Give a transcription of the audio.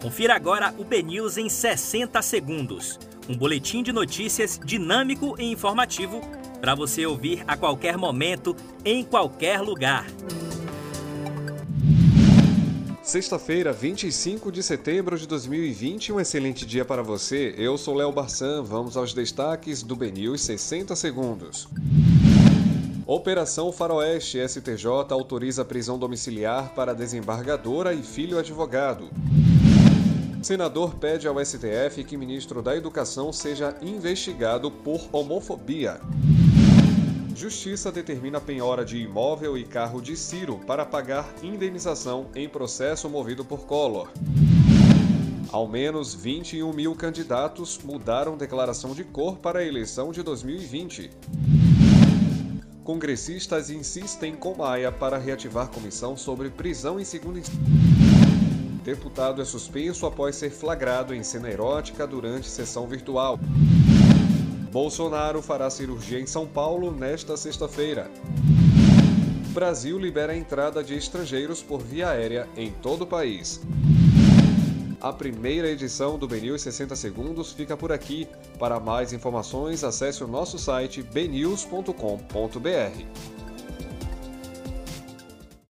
Confira agora o BNews em 60 segundos. Um boletim de notícias dinâmico e informativo para você ouvir a qualquer momento, em qualquer lugar. Sexta-feira, 25 de setembro de 2020, um excelente dia para você. Eu sou Léo Barçan, vamos aos destaques do BNews 60 segundos. Operação Faroeste STJ autoriza prisão domiciliar para desembargadora e filho advogado. Senador pede ao STF que ministro da Educação seja investigado por homofobia. Justiça determina penhora de imóvel e carro de Ciro para pagar indenização em processo movido por Collor. Ao menos 21 mil candidatos mudaram declaração de cor para a eleição de 2020. Congressistas insistem com Maia para reativar comissão sobre prisão em segunda instância. Deputado é suspenso após ser flagrado em cena erótica durante sessão virtual. Bolsonaro fará cirurgia em São Paulo nesta sexta-feira. Brasil libera a entrada de estrangeiros por via aérea em todo o país. A primeira edição do BNews 60 Segundos fica por aqui. Para mais informações, acesse o nosso site bnews.com.br.